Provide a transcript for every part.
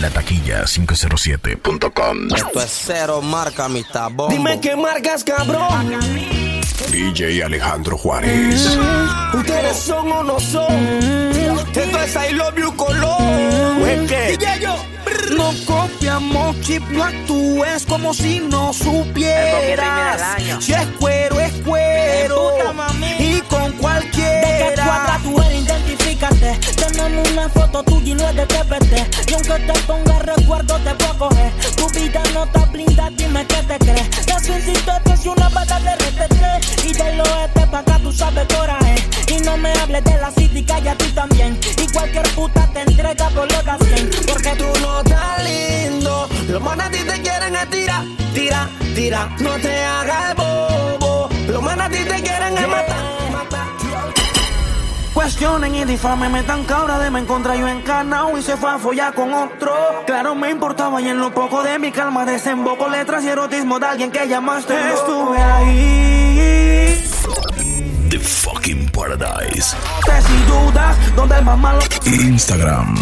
La taquilla 507.com. Esto es cero marca mi tabón. Dime qué marcas, cabrón. DJ Alejandro Juárez. Ustedes son o no son. Esto es I love you color. ¿Qué? DJ yo. No copiamos chip, no actúes como si no supieras. Si es cuero, es cuero. Y con cualquiera. Identifícate. Tenemos una foto tuya y no es de TPT. Y aunque te ponga recuerdo, te puedo coger. Tu vida no está blinda, dime qué te crees. La suicito es una bata de RTT. Y del oeste pa' acá tú sabes coraje. Y no me hables de la city, calla tú también. Y cualquier puta te entrega por lo que hacen. Porque tú no estás lindo. Los manes a ti te quieren es tira, tira. No te hagas el bobo. Los manes a ti te quieren matar, matar. Cuestionen y difamen, me tan cabra de me encontrar yo encarnado y se fue a follar con otro. Claro, me importaba y en lo poco de mi calma desemboco letras y erotismo de alguien que llamaste. Estuve ahí. The fucking Paradise. Instagram.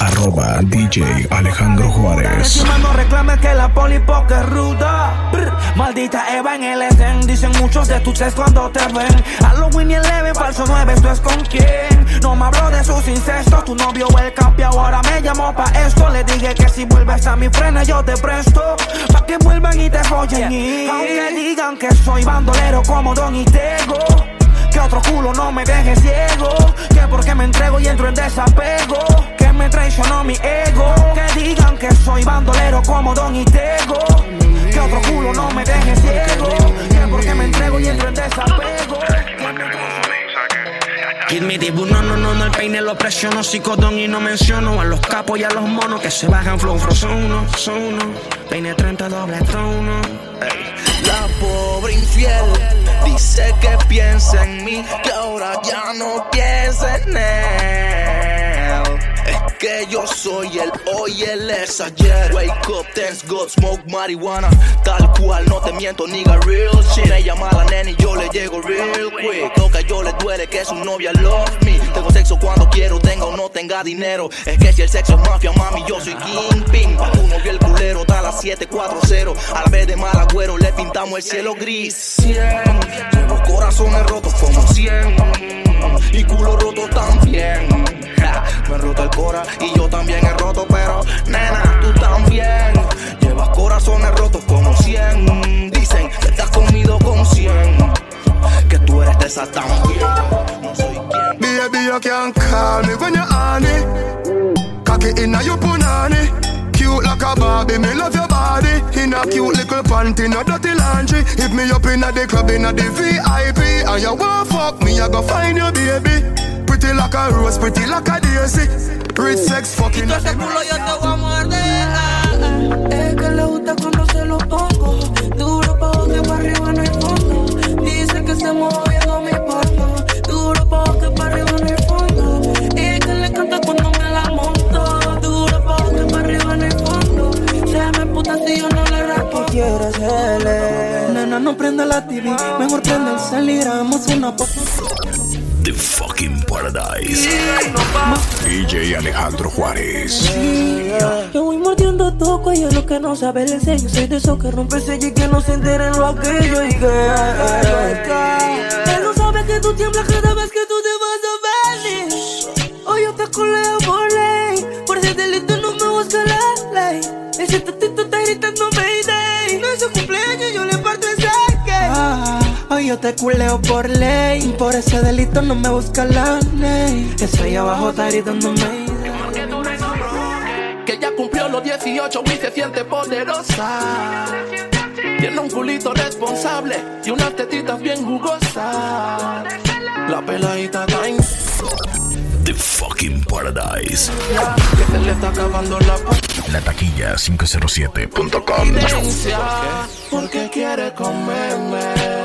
Arroba DJ Alejandro Juárez. No reclames que la poli poca es ruda. Maldita Eva en el Edén. Dicen muchos de tus ex cuando te ven. Halloween y el Eleven, falso 9, ¿esto es con quién? No me habló de sus incestos. Tu novio el campi ahora me llamó pa' esto. Le dije que si vuelves a mi frena yo te presto. Pa' que vuelvan y te follen. Y aunque digan que soy bandolero como Don Itego. Que otro culo no me deje ciego. Que porque me entrego y entro en desapego. Que me traicionó mi ego. Que digan que soy bandolero como Don Itego. Que otro culo no me deje ciego. Que porque me entrego y entro en desapego. Kid me dibu, no, no, no, no, el peine lo presiono, psicodón y no menciono a los capos y a los monos que se bajan flow, flow, son uno, son uno, peine 30 doble trono. La pobre infiel dice que piensa en mí, que ahora ya no piensa en él. Que yo soy el hoy, él es ayer. Wake up, thanks God, smoke marihuana. Tal cual, no te miento, nigga, real shit. Me llama la nena y yo le llego real quick. Lo que yo le duele que su novia love me. Tengo sexo cuando quiero, tenga o no tenga dinero. Es que si el sexo es mafia, mami, yo soy kingpin. Pa' tu novio el culero, está a las 740. A la vez de mal agüero, le pintamos el cielo gris. 100. Llevo corazones rotos como 100. Y culo roto también. El cora y yo también he roto, pero nena, tú también. Llevas corazones rotos como 100. Dicen que te has comido con 100. Que tú eres de esa también. No soy quien. Baby, you can call me when you're honey. Cocky inna your punani. Cute like a Barbie, me love your body. In a cute little panty, no dirty laundry. Hit me up inna the club, inna the VIP. And you want fuck me, I go find your baby. Pretty like a rose, pretty like a daisy. Rich sex fucking. Todo ese culo yo te voy a morder. ah, ah. Es que le gusta cuando se lo pongo. Duro pa' que para arriba no hay fondo. Dice que se moviendo mi porno. Duro pa' que para arriba no hay fondo. Y que le encanta cuando me la monto. Duro pa' que para arriba no hay fondo. Se me puta si yo no le respondo. quieres L? Nena, no prende la TV. Mejor prende el cel y grabamos una foto. The fucking Paradise. DJ Alejandro Juárez. Yo voy mordiendo todo cuello, lo que no sabe el sello. Soy de esos que rompe el sello y que no se enteren lo aquello. Y que él no sabe que tú tiemblas cada vez que tú te vas a venir. Hoy yo te culeo por ley. Por ese delito no me busca la ley. Ese tatito está gritando Mayday. Yo te culeo por ley. Por ese delito no me busca la ley. Ese ahí abajo está gritando Mayday. Que ya cumplió los 18 y se siente poderosa. Tiene un culito responsable y unas tetitas bien jugosas. La peladita en The fucking Paradise. que se le está acabando la La taquilla 507.com. paciencia porque quiere comerme.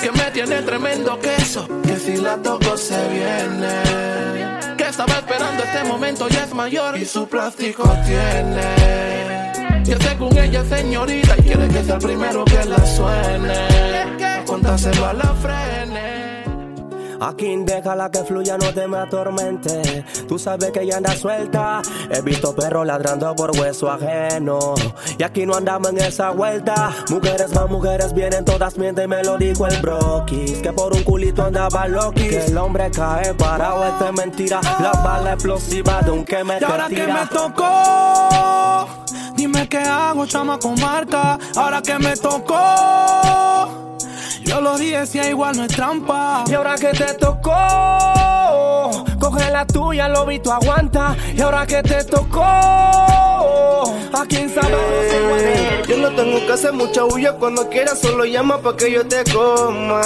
Que me tiene tremendo queso, que si la toco se viene. Que estaba esperando este momento y es mayor y su plástico tiene. Que según ella es señorita y quiere que sea el primero que la suene. Contárselo a la frene. Aquí déjala que fluya, no te me atormente. Tú sabes que ella anda suelta. He visto perros ladrando por hueso ajeno. Y aquí no andamos en esa vuelta. Mujeres más mujeres vienen, todas mienten, me lo dijo el broquis. Que por un culito andaba Loki. Que el hombre cae parado, es de mentira. La bala explosiva de un que me Y ahora que me tocó, dime qué hago, chama con marca. Ahora que me tocó. Yo lo dije, si igual no es trampa. Y ahora que te tocó, coge la tuya, lo vi, tú aguanta. Y ahora que te tocó, a quien sabe no se. Yo no tengo que hacer mucha bulla cuando quieras, solo llama pa' que yo te coma.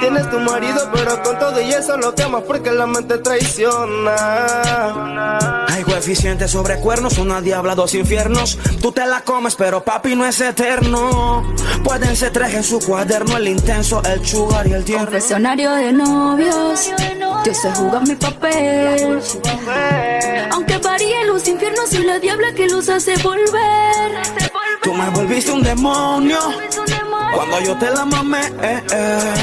Tienes tu marido, pero con todo y eso lo quemas porque la mente traiciona. Hay coeficientes sobre cuernos, una diabla, dos infiernos. Tú te la comes, pero papi no es eterno. Pueden ser tres en su cuaderno, el intenso, el sugar y el tierno. Confesionario de novios, yo sé jugar mi papel. Aunque varíe los infiernos, soy la diabla que los hace volver. Tú me volviste un demonio cuando yo te la mamé. Eh, eh.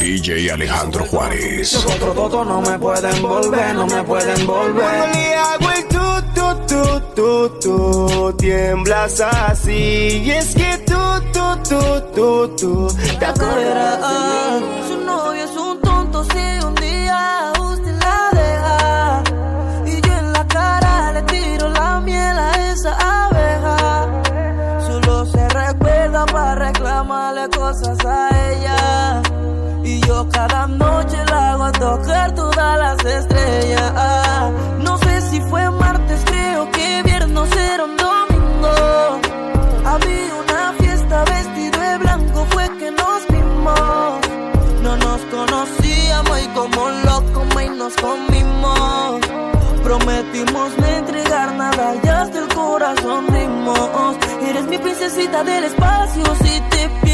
DJ Alejandro Juárez. Los otros dos no me pueden volver, no me pueden Cuando volver. le hago el tu, tu, tu, tu, tu, tiemblas así. Y es que tú, tú, tú, tú, tú, te acordarás para reclamarle cosas a ella. Y yo cada noche la hago a tocar todas las estrellas. No sé si fue martes, creo que viernes era un mi princesita del espacio, si te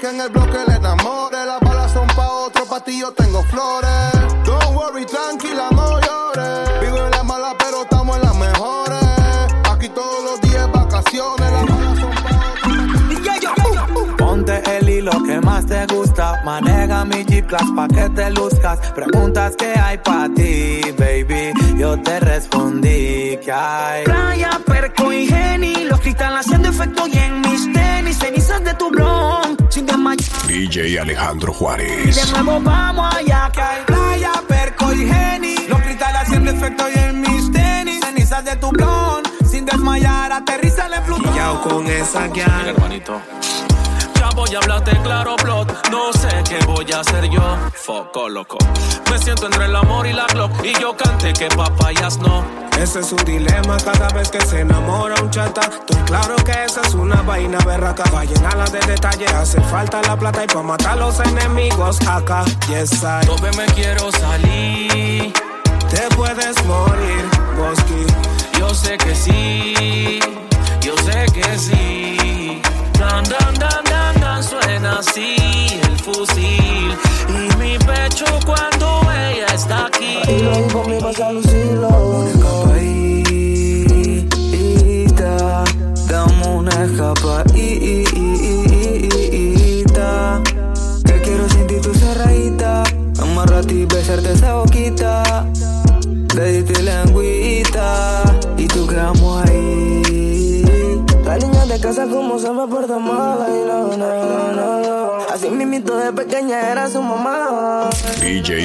Que en el bloque le enamore. Las balas son pa' otro, pa' ti yo tengo flores. Don't worry, tranquila, no llores. Hilo que más te gusta. Maneja mi G-Class pa' que te luzcas. Preguntas que hay pa' ti, baby. Yo te respondí que hay. Playa, perco y geni, los cristales haciendo efecto y en mis tenis, cenizas de tu blon, sin desmayar. DJ Alejandro De Juárez. nuevo vamos allá que hay Playa, perco y geni. Los cristales haciendo efecto y en mis tenis. Cenizas de tu blon. Sin desmayar, aterriza el Plutón. Yao con esa guial. hermanito. Voy a hablarte claro, plot. No sé qué voy a hacer yo. Foco loco. Me siento entre el amor y la Glock. Y yo canté que papayas no. Ese es un dilema cada vez que se enamora un chata. Estoy claro que esa es una vaina berraca. Pa' llenarla de detalle hace falta la plata y pa' matar a los enemigos acá. Yes, I. Tope me quiero salir. Te puedes morir, Bosky. Yo sé que sí. Yo sé que sí. Dan, dan, dan. Suena así el fusil. Y mi pecho cuando ella está aquí. Y luego conmigo vas a lucirlo.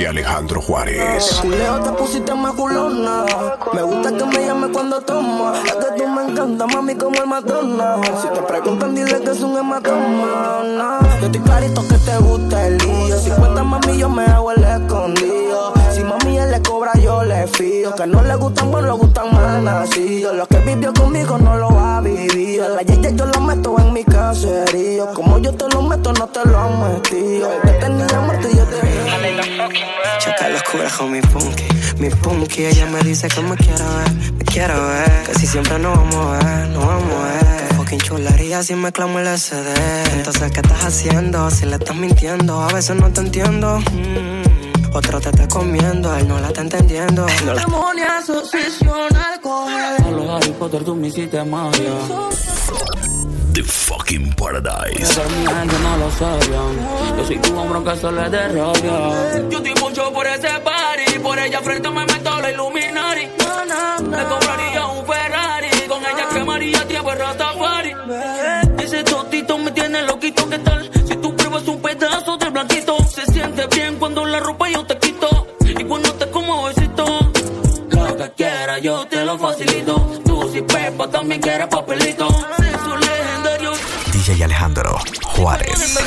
Alejandro Juárez. Culeo te pusiste más culona. Me gusta que me llame cuando toma. Es que tú me encanta, mami, como el Madonna. Si te preguntan, dile que es un hematoma. Yo estoy clarito que te gusta el lío. Si cuentas, mami, yo me hago el escondido. Mami él le cobra, yo le fío. Que no le gustan, bueno, le gustan más nacidos. Lo que vivió conmigo no lo ha vivido. La yeye yo lo meto en mi caserío. Como yo te lo meto, no te lo. El que tenía muerto y yo te Checa los curas con mi punky, mi punky. Ella me dice que me quiero ver, me quiero ver. Que si siempre nos vamos a ver, nos vamos a ver. Fucking chularía si me clamo el SD. Entonces, ¿qué estás haciendo? Si le estás mintiendo, a veces no te entiendo. Mm. Otro te está comiendo, él no la está entendiendo. No la Demonia obsesiona al coger. A los Harry Potter tú me hiciste magia. The fucking paradise. Pero mi gente no lo sabían. Yo soy tu hombro que se le derrota. Yo estoy mucho por ese party. Por ella frente me meto la Illuminati. Le compraría un Ferrari. Con ella quemaría tiempo el Rastafari. Ese totito me tiene loquito. ¿Qué tal? Se siente bien cuando la ropa yo te quito. Y cuando te como besito. Lo que quieras yo te lo facilito. Tú si Pepa también quieres papelito. Sexo legendario. DJ Alejandro Juárez.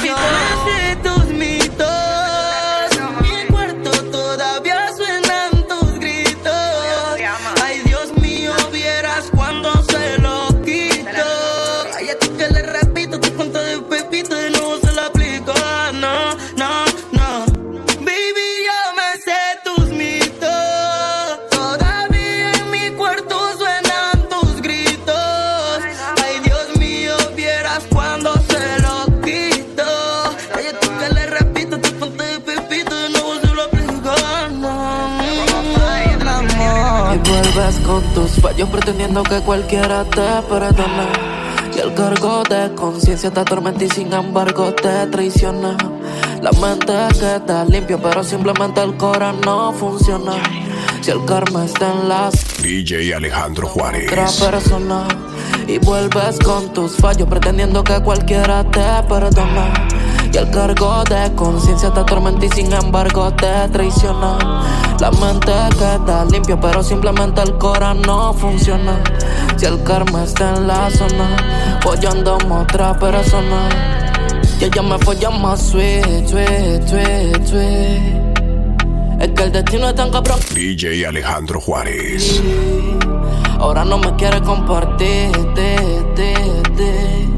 Con tus fallos pretendiendo que cualquiera te perdone. Y el cargo de conciencia te atormenta y sin embargo te traiciona. La mente queda limpia, pero simplemente el cora no funciona. Si el karma está en las DJ Alejandro otra Juárez. persona y vuelves con tus fallos pretendiendo que cualquiera te perdona. Y el cargo de conciencia te atormenta y sin embargo te traiciona. La mente queda limpia, pero simplemente el cora no funciona. Si el karma está en la zona, follando a otra persona. Y ella me folla más sweet, sweet, sweet, sweet. Es que el destino es tan cabrón. DJ Alejandro Juárez. Ahora no me quiere compartir. te, te, te.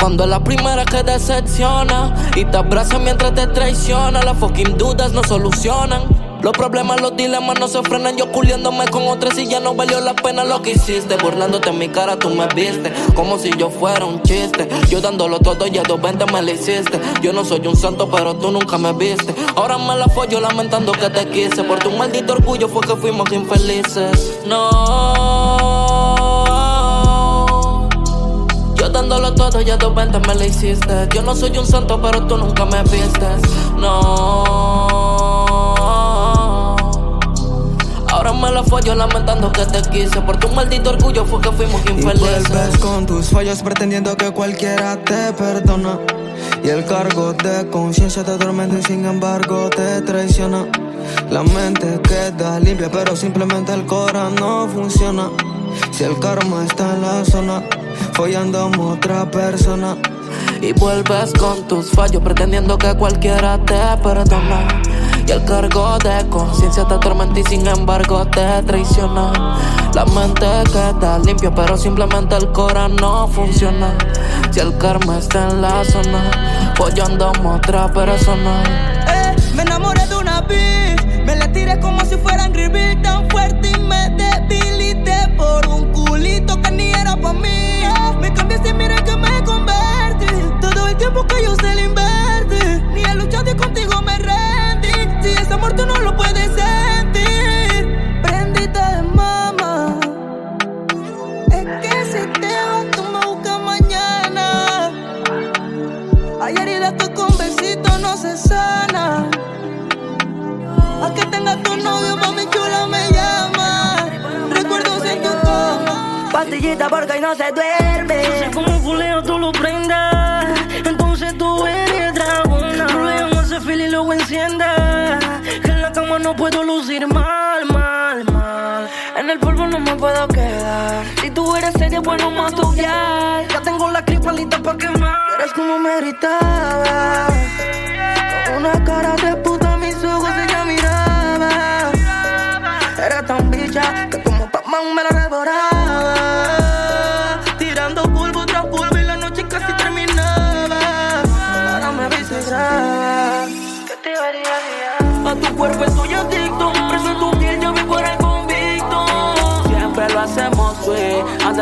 Cuando la primera que decepciona y te abraza mientras te traiciona, las fucking dudas no solucionan. Los problemas, los dilemas no se frenan. Yo culiándome con otras y ya no valió la pena lo que hiciste. Burlándote en mi cara, tú me viste como si yo fuera un chiste. Yo dándolo todo y a dos me lo hiciste. Yo no soy un santo, pero tú nunca me viste. Ahora me la follo lamentando que te quise. Por tu maldito orgullo fue que fuimos infelices. No. Yo dándolo todo y a dos veinte me lo hiciste. Yo no soy un santo, pero tú nunca me vistes. No. Ahora me la follo lamentando que te quise. Por tu maldito orgullo fue que fuimos Y vuelves infelices. con tus fallos pretendiendo que cualquiera te perdona. Y el cargo de conciencia te atormenta y sin embargo te traiciona. La mente queda limpia, pero simplemente el cora no funciona. Si el karma está en la zona, follando a otra persona. Y vuelves con tus fallos pretendiendo que cualquiera te perdona. Y el cargo de conciencia te atormenta y sin embargo te traiciona. La mente queda limpia, pero simplemente el cora no funciona. Si el karma está en la zona, follando a otra persona. Eh, me enamoré de una bitch. Me la tiré como si fuera Angry Bird tan fuerte y me debilité por un culito que ni era pa' mí. Me cambiaste mira que me convertí. Todo el tiempo que yo se le invertí. Ni he luchado y contigo me rendí. Si ese amor tú no lo puedes sentir. Prendita de mama. Es que si te vas tú me buscas mañana. Hay heridas que con besitos no se sana. A que tenga tu novio, mami chula me pastillita porque hoy no se duerme. Yo sé cómo culeo tú lo prendas, entonces tú eres dragona. Problema ese feel y luego encienda. Que en la cama no puedo lucir mal, mal, mal. En el polvo no me puedo quedar. Si tú eres seria, pues no más.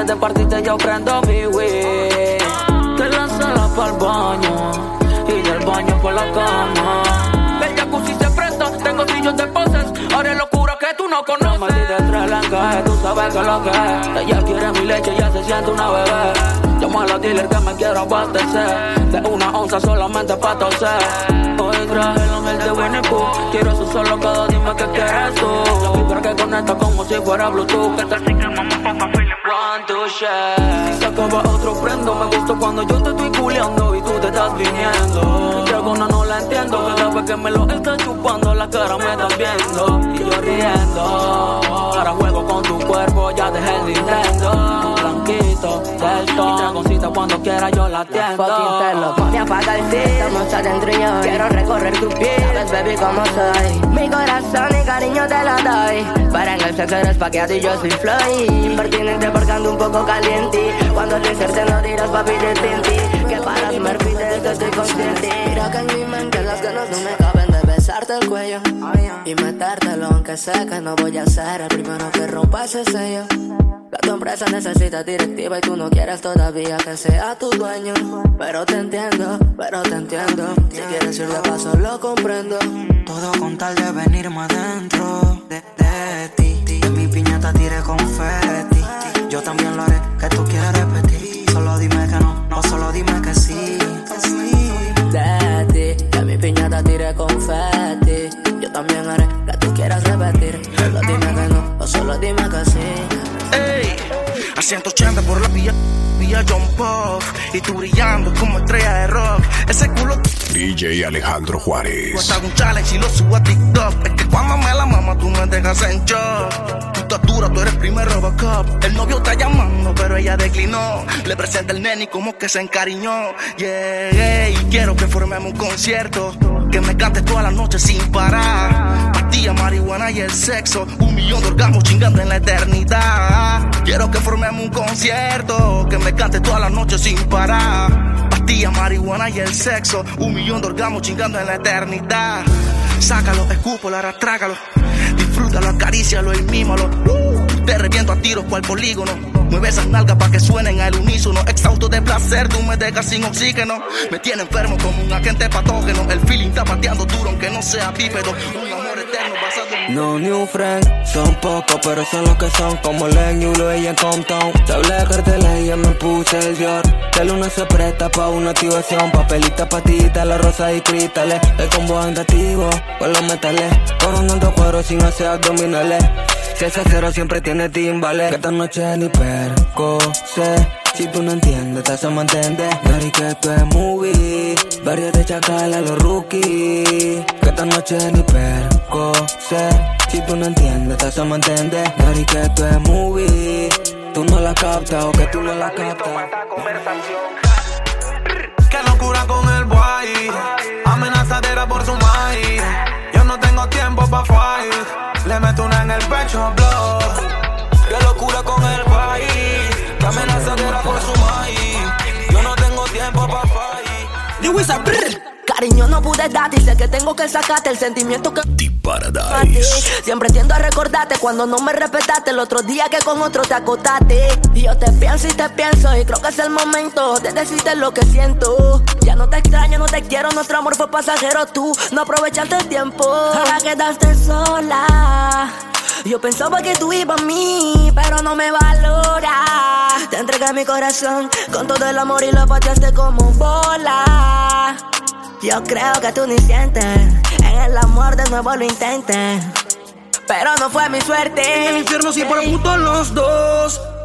De partirte, yo prendo mi weed. Te la sala para el baño. Y del baño por la cama. El jacuzzi se presta. Tengo sillos de poses. Haré locura que tú no conoces. la encaje, tú sabes que lo que es. Ella quiere mi leche, ya se siente una bebé. Llamo a la dealer que me quiero abastecer. De una onza solamente pa' toser. Hoy traje miel de Winnie Pooh. Quiero eso solo cada dime que quieres tú. La vibra que conecta como si fuera Bluetooth. Que One, two, share. Si se acaba otro prendo, me gusta cuando yo te estoy culeando y tú te estás viniendo. Dragona no la entiendo, cada vez que me lo está chupando la cara me están viendo. Y yo riendo, ahora juego con tu cuerpo, ya dejé el Nintendo. Del todo, mi dragoncita cuando quiera yo la atiendo. Fucking te lo pone a pagar el Estamos adentro y yo quiero recorrer tu piel. Sabes baby cómo soy. Mi corazón y cariño te lo doy. Para en el sexo eres paqueado y yo soy Floyd. Impertinente porque ando un poco caliente. Cuando te inserte no tiras papi de tinti Que para Murphy de que estoy consciente. Mira que en mi mente las ganas no me caben de besarte el cuello. Y metértelo aunque sé que no voy a ser el primero que rompa ese sello tu empresa necesita directiva y tú no quieres todavía que sea tu dueño. Pero te entiendo, pero te entiendo. Si quieres ir de paso, lo comprendo. Todo con tal de venirme adentro de, de ti. Que mi piñata tire confeti. Yo también lo haré, que tú quieras repetir. Solo dime que no, no solo dime que sí. A 180 por la vía, vía John Pop. Y tú brillando como estrella de rock. Ese culo DJ Alejandro Juárez. cuesta un challenge y lo subo a TikTok. Es que cuando me la mama tú me dejas en shock. Tu estatura, tú eres primer Robocop. El novio está llamando, pero ella declinó. Le presenta el nene y como que se encariñó. Yeah, y quiero que formemos un concierto. Que me cantes toda la noche sin parar. Pastilla, marihuana y el sexo. Un millón de orgasmos chingando en la eternidad. Quiero que formemos un concierto. Que me cantes toda la noche sin parar. Pastilla, marihuana y el sexo. Un millón de orgasmos chingando en la eternidad. Sácalo, escúpalo, ahora trágalo. Disfrútalo, acarícialo y mímalo. Uh, te reviento a tiros cual polígono. Mueve esas nalgas pa' que suenen al unísono. Exhausto de placer, tú me dejas sin oxígeno. Me tiene enfermo como un agente patógeno. El feeling está pateando duro aunque no sea bípedo. Eterno basado en No new friends, son pocos, pero son los que son. Como Len Yulo y en Compton. Te hablé de carteles y ya me puse el Dior. Que el uno se presta pa' una activación. Papelita, patita, la rosa y cristales. El combo andativo, con los metales. Coronando cuero sin hacer abdominales. Si ese cero siempre tiene timbales. Que esta noche ni perco sé. Si tú no entiendes, te hacemos entender. Dari que esto es movie. Varios de chacal a los rookies. Que esta noche ni sé. Si tú no entiendes, te hacemos entender. Dari que esto es movie. Tú no la captas o que tú no la captas. Qué locura con el boy. Amenazadera por su maíz. Yo no tengo tiempo pa' fight. Le meto una en el pecho, blow. Qué locura con el boy. Qué amenazadera por su maíz. Yo no tengo tiempo pa' fight. Cariño, no pude darte y sé que tengo que sacarte el sentimiento que. Paradise. Siempre tiendo a recordarte cuando no me respetaste el otro día que con otro te acotaste. Y yo te pienso y te pienso y creo que es el momento de decirte lo que siento. Ya no te extraño, no te quiero, nuestro amor fue pasajero. Tú no aprovechaste el tiempo. Ahora quedaste sola. Yo pensaba que tú ibas a mí, pero no me valora. Te entregué mi corazón con todo el amor y lo pateaste como bola. Yo creo que tú ni sientes en el amor de nuevo lo intentes. Pero no fue mi suerte. En el infierno sí por putos los dos.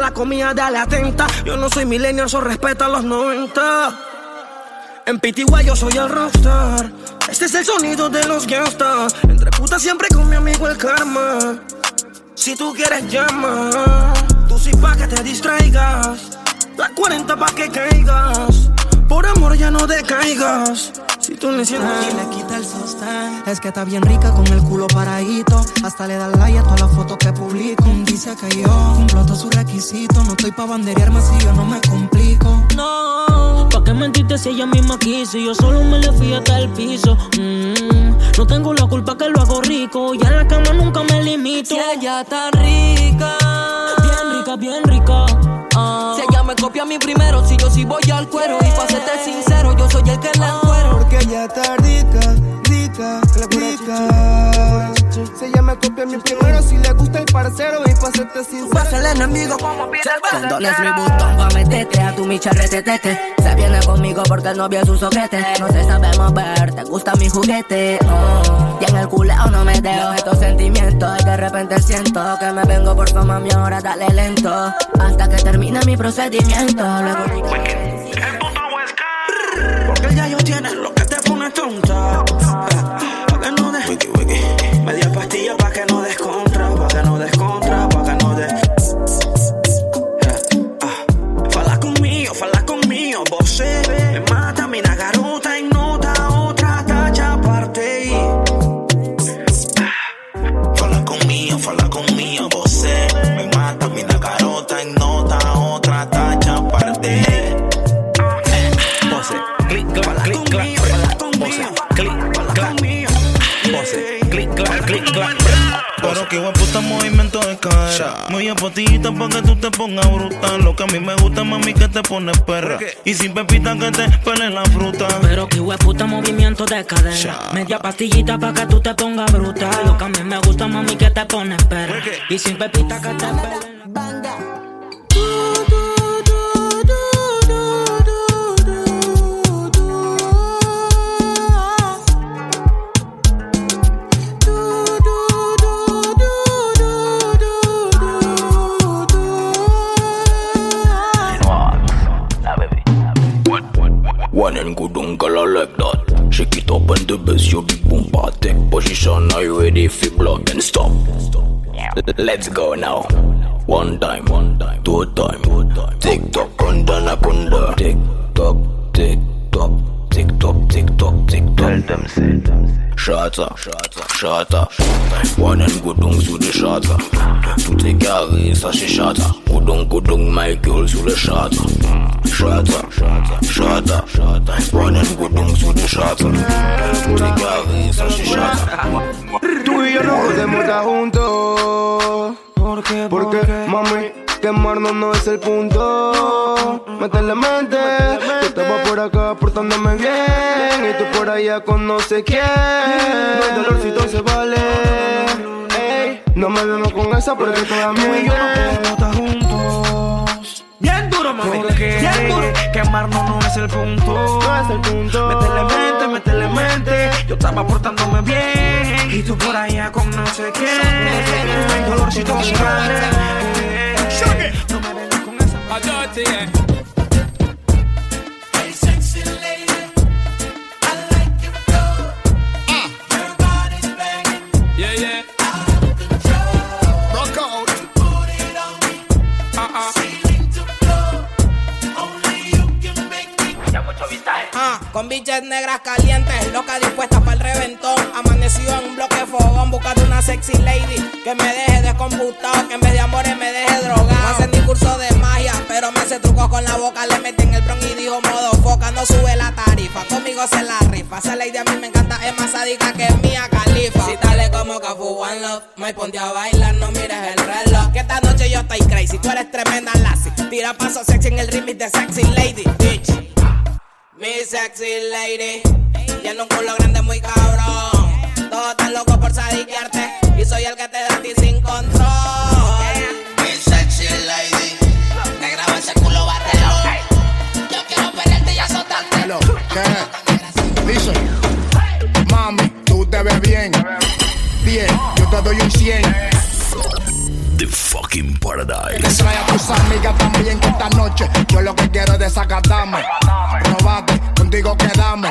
la comida, dale atenta. Yo no soy millennial, eso respeta los 90. En Pitigua yo soy el rockstar. Este es el sonido de los gangsters. Entre putas siempre con mi amigo el karma. Si tú quieres llama, tú sí pa' que te distraigas. La 40 pa' que caigas. Por amor ya no decaigas. Si tú le sientes y le quita el sostén. Es que está bien rica con el culo paradito. Hasta le da like a todas las fotos que publico. Dice que yo cumplo todos sus requisitos. No estoy pa' banderearme si yo no me complico. No, ¿pa' qué mentiste si ella misma quiso? Yo solo me le fui hasta el piso. Mm, no tengo la culpa que lo hago rico. Y en la cama nunca me limito. Si ella está rica, bien rica, bien rica. Ah. Me copia a mí primero, si yo sí voy al cuero. Y pa' serte sincero, yo soy el que la encuero. Porque ella está rica, rica, rica. Si ella me copia a mí primero, si le gusta el parcero. Y pa' serte sincero. Pasa el enemigo como pide Condones mi botón, pa' meterte a tu micha retetete. Se viene conmigo porque el novio es un soquete. No se sabe mover, te gusta mi juguete. Oh. Y en el culeo no me dejo estos sentimientos. Y de repente siento que me vengo por fama, mi ahora dale lento. Hasta que termine mi procedimiento. Luego Porque ya yo tiene Y sin pepita que te pele la fruta. Pero que puta movimiento de cadera. Media pastillita pa' que tú te pongas bruta. Lo que a mí me gusta, mami, que te pones perra. Y sin pepita que te pele. Let's go now. One time, one time, two time, two time. Tick tock, kunda na kunda. Tick tock, tick tock, tick tock, tick tock, tick tock. Tell them say, Shata, shata, shata. One and good dung sous the shata. Tout est carré, ça c'est shata. Kudung, kudung, Michael sous le shata. Shata, shata, shata, shata. One and good dung sous the shata. Tout est carré, ça c'est shata. Yo no podemos estar juntos. ¿Por qué? Porque, mami, quemarnos no es el punto. Métele mente. Yo estaba por acá portándome bien. Y tú por allá con no sé quién. No hay dolorcito se vale. Ey, no me vemos con esa porque todavía Tú y yo no podemos estar juntos. Duro, mami. Duro. Quemarnos no es el punto. No es el punto. Métele mente, métele mente. Yo estaba portándome bien. Y tú por allá con no sé. No hay dolorcito. No me vengas con esa. Yeah, con biches negras calientes, loca dispuesta para el reventón. Amanecido en un bloque fogón, buscando una sexy lady que me deje descomputado, que en vez de amores me deje drogado. No hace ni curso de magia, pero me hace trucos con la boca. Le metí en el bron y dijo modo foca, no sube la tarifa. Conmigo se la rifa. Esa lady a mí me encanta, es más sádica que mía califa. Si dale como Cafu One Love, me ponte a bailar, no mires el reloj. Que esta noche yo estoy crazy. Tú eres tremenda lassie. Tira paso sexy en el remix de Sexy Lady, bitch. Mi sexy lady. Tiene un culo grande muy cabrón. Todos están locos por sadiquearte. Y soy el que te da a ti sin control. Mi sexy lady. Me graba ese culo barrero. Yo quiero perderte y azotarte. Hello, ¿qué? Dice, mami, tú te ves bien. Bien, yo te doy un 100. The fucking paradise. Trae a tus amigas también que esta noche yo lo que quiero es desacatarme. Robate, contigo quedame.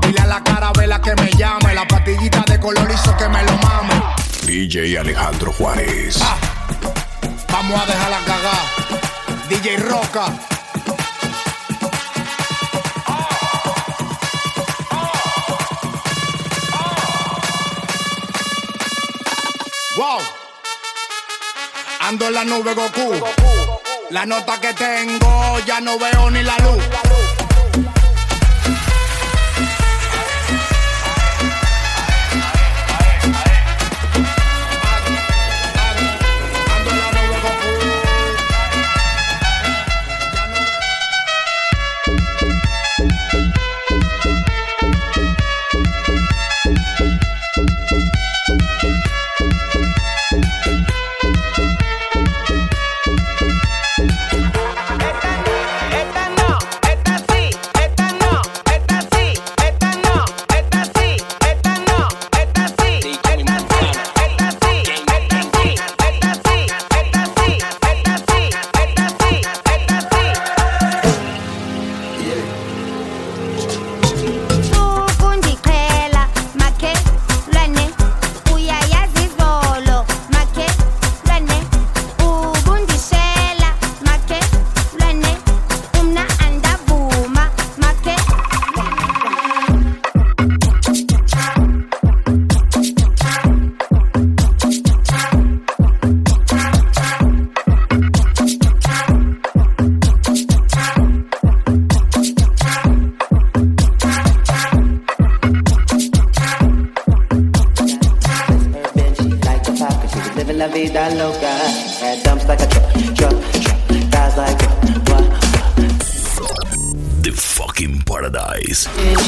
Dile a la cara, vela que me llame. La patillita de color hizo que me lo mame. DJ Alejandro Juárez. Ah, vamos a dejarla cagar. DJ Roca. Wow. La nube Goku. La nota que tengo ya no veo ni la luz. Please.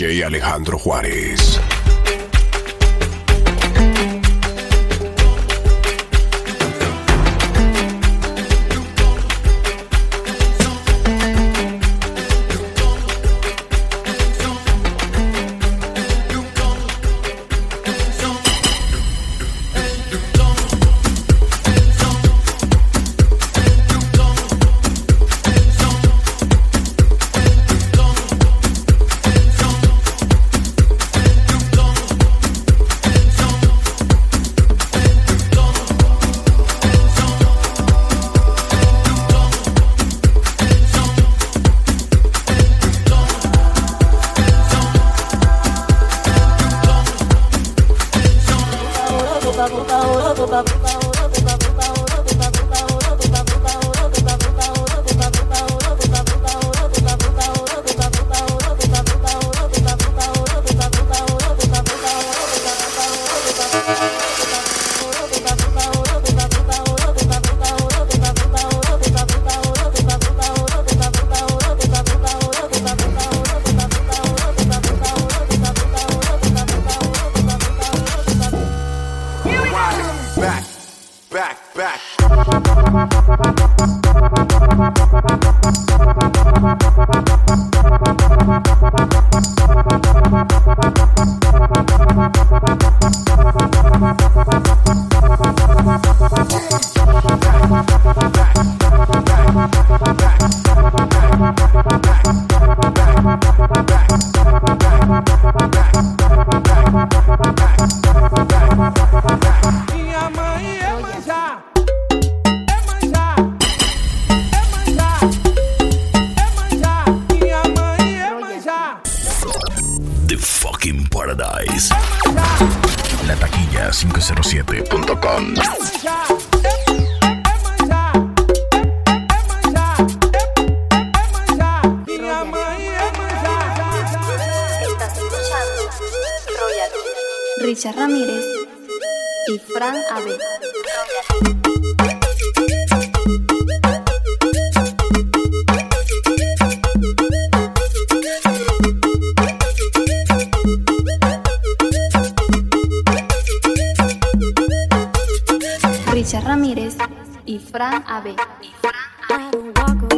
DJ Alejandro Juárez. Richard Ramírez y Fran AB. Y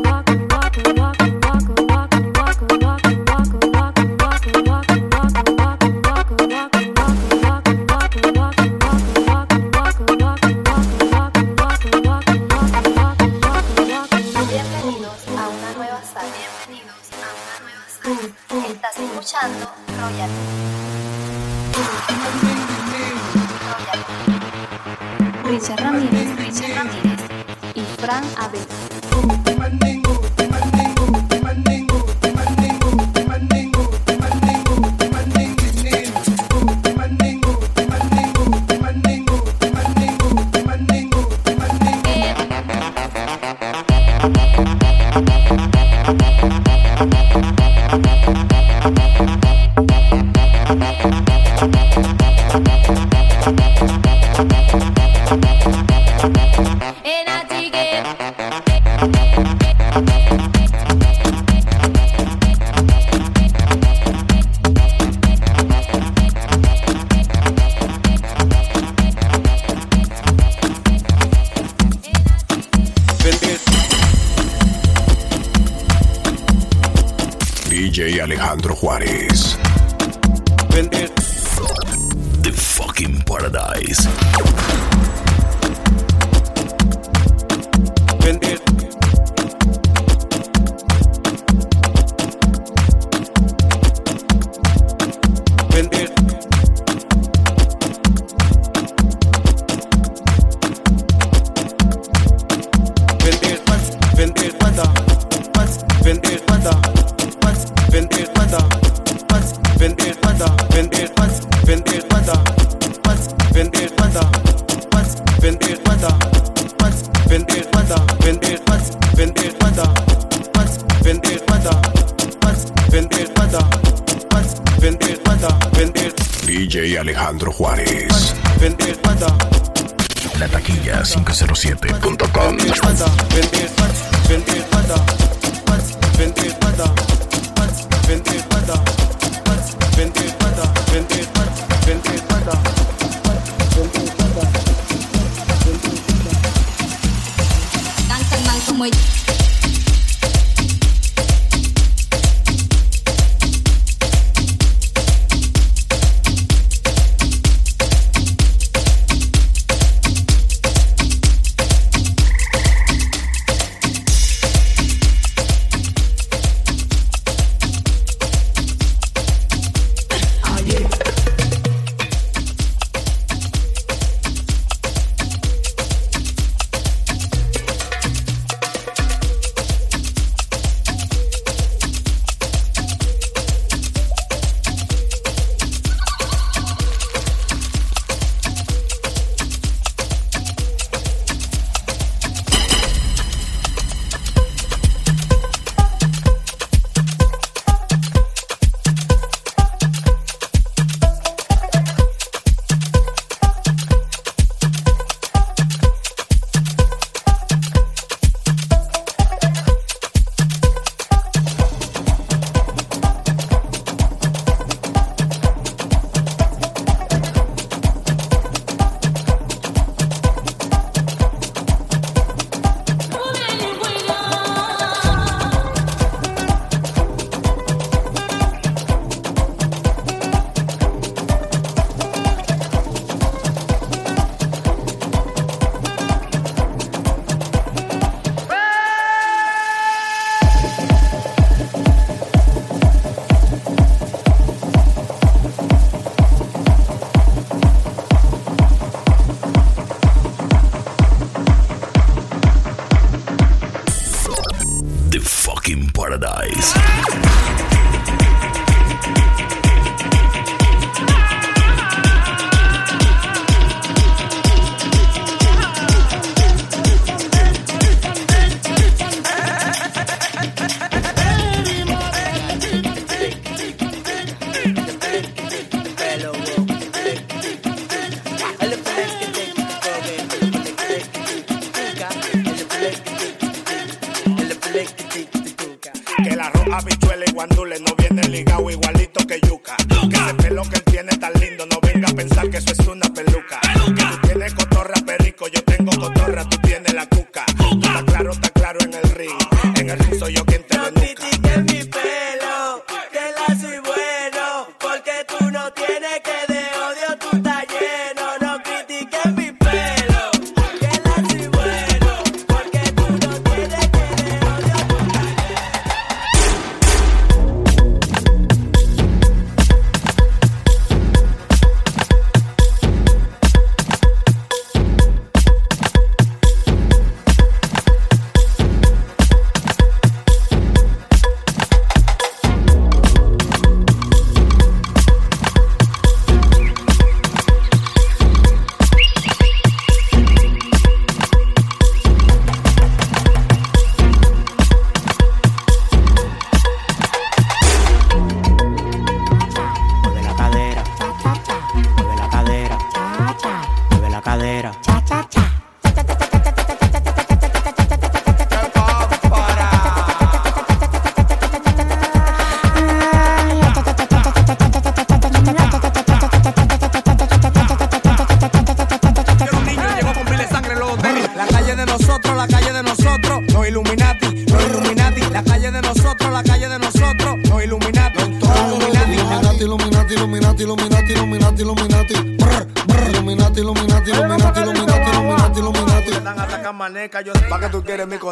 seorang abe. DJ Alejandro Juárez. Eh. The fucking paradise.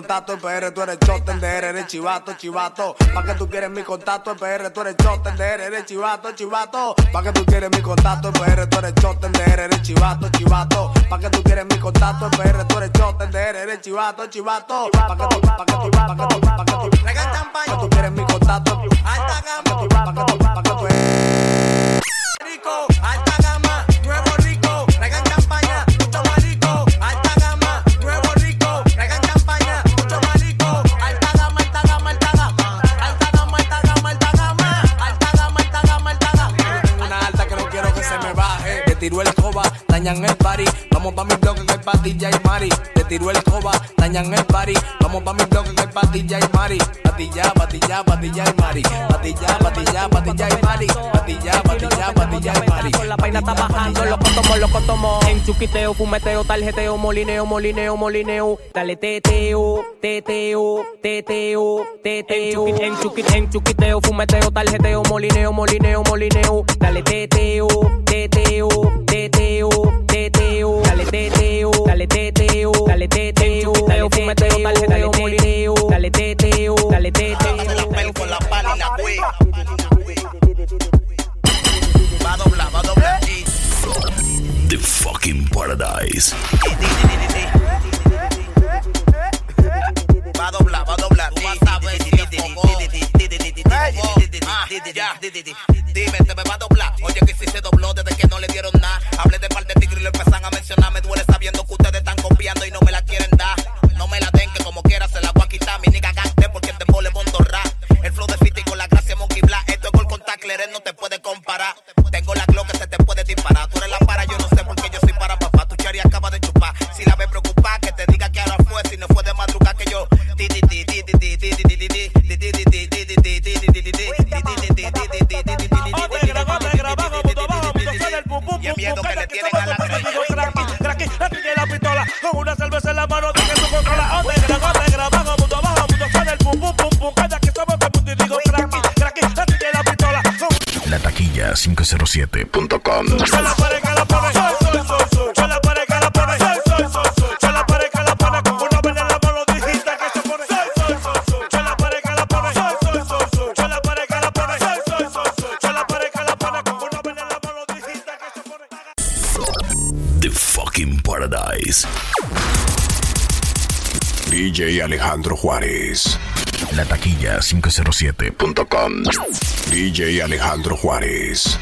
contacto, en PR tú eres chote, en eres chivato, chivato. Pa' que tú quieres mi contacto, en PR tú eres chote, en eres chivato, chivato. Pa' que tú quieres mi contacto, en PR tú eres chote, en eres chivato, chivato. Pa' que tú quieres mi contacto, en PR tú eres chote, en eres chivato, chivato. Pa' que tú, pa' que tú, pa' que tú, pa' que tú. Pa' que tú quieres mi contacto, alta gama. Pa' que tú, pa' que tú, pa' que tú. Rico, alta. and your body Vamos pa' mi bloque que hay patilla y mari. Te tiro el coba, dañan el party. Vamos pa' mi bloque que hay patilla y mari. Patilla, patilla, patilla y mari. Patilla, patilla, patilla y mari. Patilla, patilla, patilla y mari. La vaina está bajando, loco tomo, loco tomo. En chuquiteo, fumeteo, tarjeteo, molineo, molineo, molineo. Dale teteo, teteo, teteo, teteo. En chuquiteo, en chuquiteo, fumeteo, tarjeteo, molineo, molineo, molineo. Dale teteo, teteo, teteo, teteo. Dale teteo, dale teteo, dale teteo. Fumeteo, tarjeteo, molineo. Dale teteo, dale teteo. con la pala y la güey. Va a doblar, va a doblar. Y The fucking paradise. Ya. Dime, te me va a doblar. Oye, que si se dobló desde que no le dieron nada. Hablé de par de tigres y lo empiezan a mencionar. Me duele sabiendo que ustedes están copiando y no me la quieren dar. 507.com. The fucking paradise. DJ Alejandro Juárez. La taquilla 507.com. DJ Alejandro Juárez.